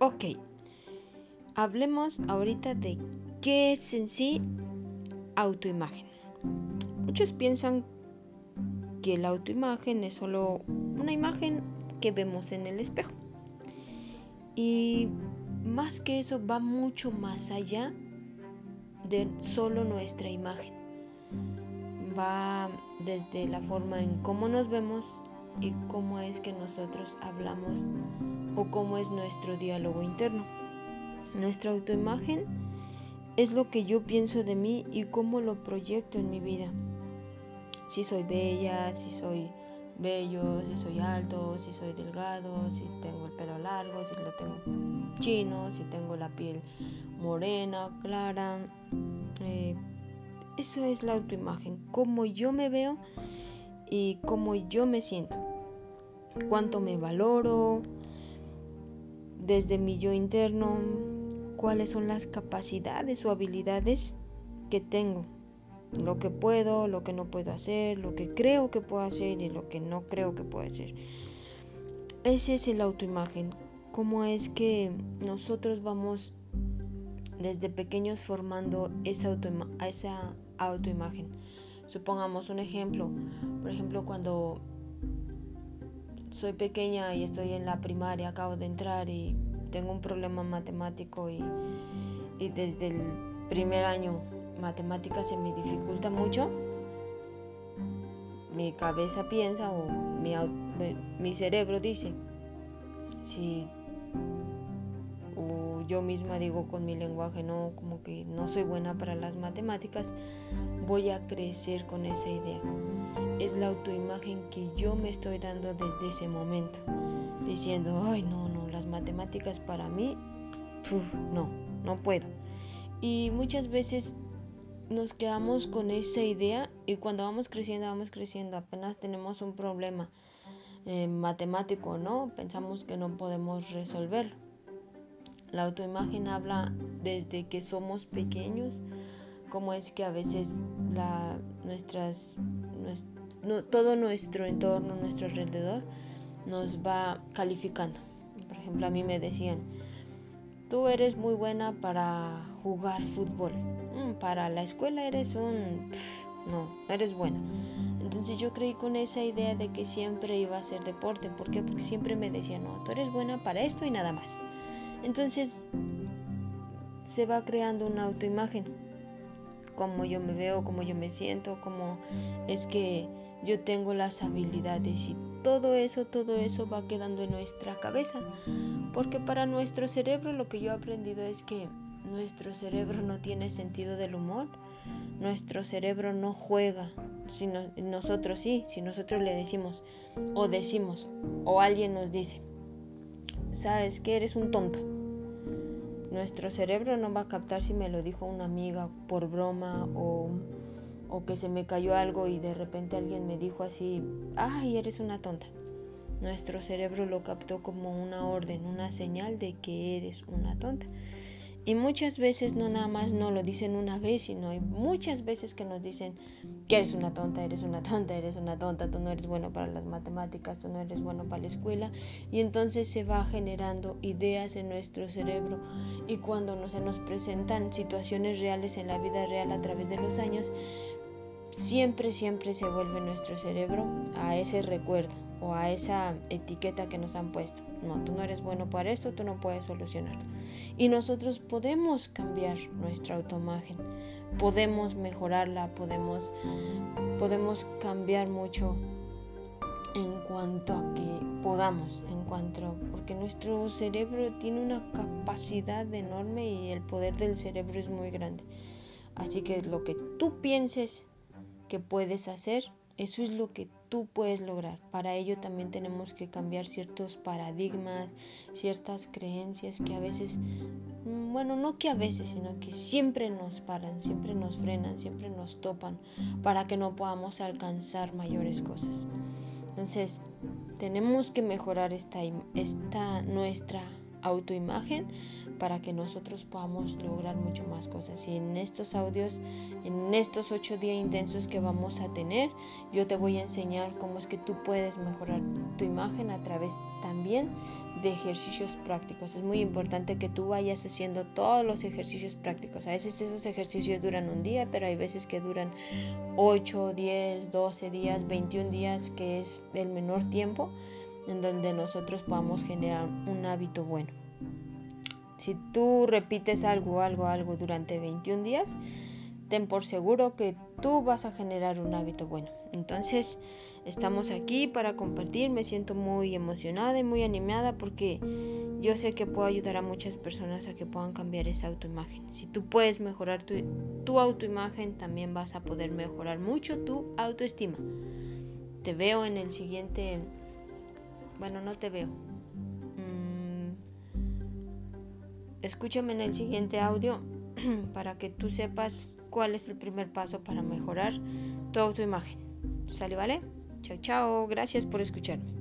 Ok, hablemos ahorita de qué es en sí autoimagen. Muchos piensan que la autoimagen es solo una imagen que vemos en el espejo. Y más que eso va mucho más allá de solo nuestra imagen. Va desde la forma en cómo nos vemos y cómo es que nosotros hablamos o cómo es nuestro diálogo interno. Nuestra autoimagen es lo que yo pienso de mí y cómo lo proyecto en mi vida. Si soy bella, si soy bello, si soy alto, si soy delgado, si tengo el pelo largo, si lo tengo chino, si tengo la piel morena, clara. Eh, eso es la autoimagen, cómo yo me veo y cómo yo me siento, cuánto me valoro desde mi yo interno, cuáles son las capacidades o habilidades que tengo, lo que puedo, lo que no puedo hacer, lo que creo que puedo hacer y lo que no creo que puedo hacer. Ese es el autoimagen, cómo es que nosotros vamos desde pequeños formando esa, esa autoimagen. Supongamos un ejemplo, por ejemplo cuando soy pequeña y estoy en la primaria, acabo de entrar y tengo un problema matemático y, desde el primer año matemáticas se me dificulta mucho, mi cabeza piensa o mi, mi cerebro dice, si yo misma digo con mi lenguaje, no, como que no soy buena para las matemáticas, voy a crecer con esa idea. Es la autoimagen que yo me estoy dando desde ese momento, diciendo, ay, no, no, las matemáticas para mí, no, no puedo. Y muchas veces nos quedamos con esa idea y cuando vamos creciendo, vamos creciendo, apenas tenemos un problema eh, matemático, ¿no? Pensamos que no podemos resolverlo la autoimagen habla desde que somos pequeños, como es que a veces la, nuestras, todo nuestro entorno, nuestro alrededor, nos va calificando. Por ejemplo, a mí me decían, tú eres muy buena para jugar fútbol, mm, para la escuela eres un... no, eres buena. Entonces yo creí con esa idea de que siempre iba a ser deporte. ¿Por qué? Porque siempre me decían, no, tú eres buena para esto y nada más. Entonces se va creando una autoimagen, cómo yo me veo, cómo yo me siento, cómo es que yo tengo las habilidades. Y todo eso, todo eso va quedando en nuestra cabeza. Porque para nuestro cerebro lo que yo he aprendido es que nuestro cerebro no tiene sentido del humor, nuestro cerebro no juega, sino nosotros sí, si nosotros le decimos o decimos o alguien nos dice, sabes que eres un tonto. Nuestro cerebro no va a captar si me lo dijo una amiga por broma o, o que se me cayó algo y de repente alguien me dijo así, ay, eres una tonta. Nuestro cerebro lo captó como una orden, una señal de que eres una tonta. Y muchas veces no nada más no lo dicen una vez, sino hay muchas veces que nos dicen que eres una tonta, eres una tonta, eres una tonta, tú no eres bueno para las matemáticas, tú no eres bueno para la escuela. Y entonces se va generando ideas en nuestro cerebro y cuando no se nos presentan situaciones reales en la vida real a través de los años, siempre, siempre se vuelve nuestro cerebro a ese recuerdo o a esa etiqueta que nos han puesto. No, tú no eres bueno para esto, tú no puedes solucionarlo. Y nosotros podemos cambiar nuestra autoimagen, podemos mejorarla, podemos, podemos cambiar mucho en cuanto a que podamos, en cuanto, porque nuestro cerebro tiene una capacidad enorme y el poder del cerebro es muy grande. Así que lo que tú pienses que puedes hacer, eso es lo que tú puedes lograr. Para ello también tenemos que cambiar ciertos paradigmas, ciertas creencias que a veces, mm, bueno, no que a veces, sino que siempre nos paran, siempre nos frenan, siempre nos topan para que no podamos alcanzar mayores cosas. Entonces, tenemos que mejorar esta, esta nuestra autoimagen para que nosotros podamos lograr mucho más cosas. Y en estos audios, en estos ocho días intensos que vamos a tener, yo te voy a enseñar cómo es que tú puedes mejorar tu imagen a través también de ejercicios prácticos. Es muy importante que tú vayas haciendo todos los ejercicios prácticos. A veces esos ejercicios duran un día, pero hay veces que duran 8, 10, 12 días, 21 días, que es el menor tiempo en donde nosotros podamos generar un hábito bueno. Si tú repites algo, algo, algo durante 21 días, ten por seguro que tú vas a generar un hábito bueno. Entonces, estamos aquí para compartir. Me siento muy emocionada y muy animada porque yo sé que puedo ayudar a muchas personas a que puedan cambiar esa autoimagen. Si tú puedes mejorar tu, tu autoimagen, también vas a poder mejorar mucho tu autoestima. Te veo en el siguiente... Bueno, no te veo. Escúchame en el siguiente audio para que tú sepas cuál es el primer paso para mejorar tu autoimagen. ¿Sale, vale? Chao, chao. Gracias por escucharme.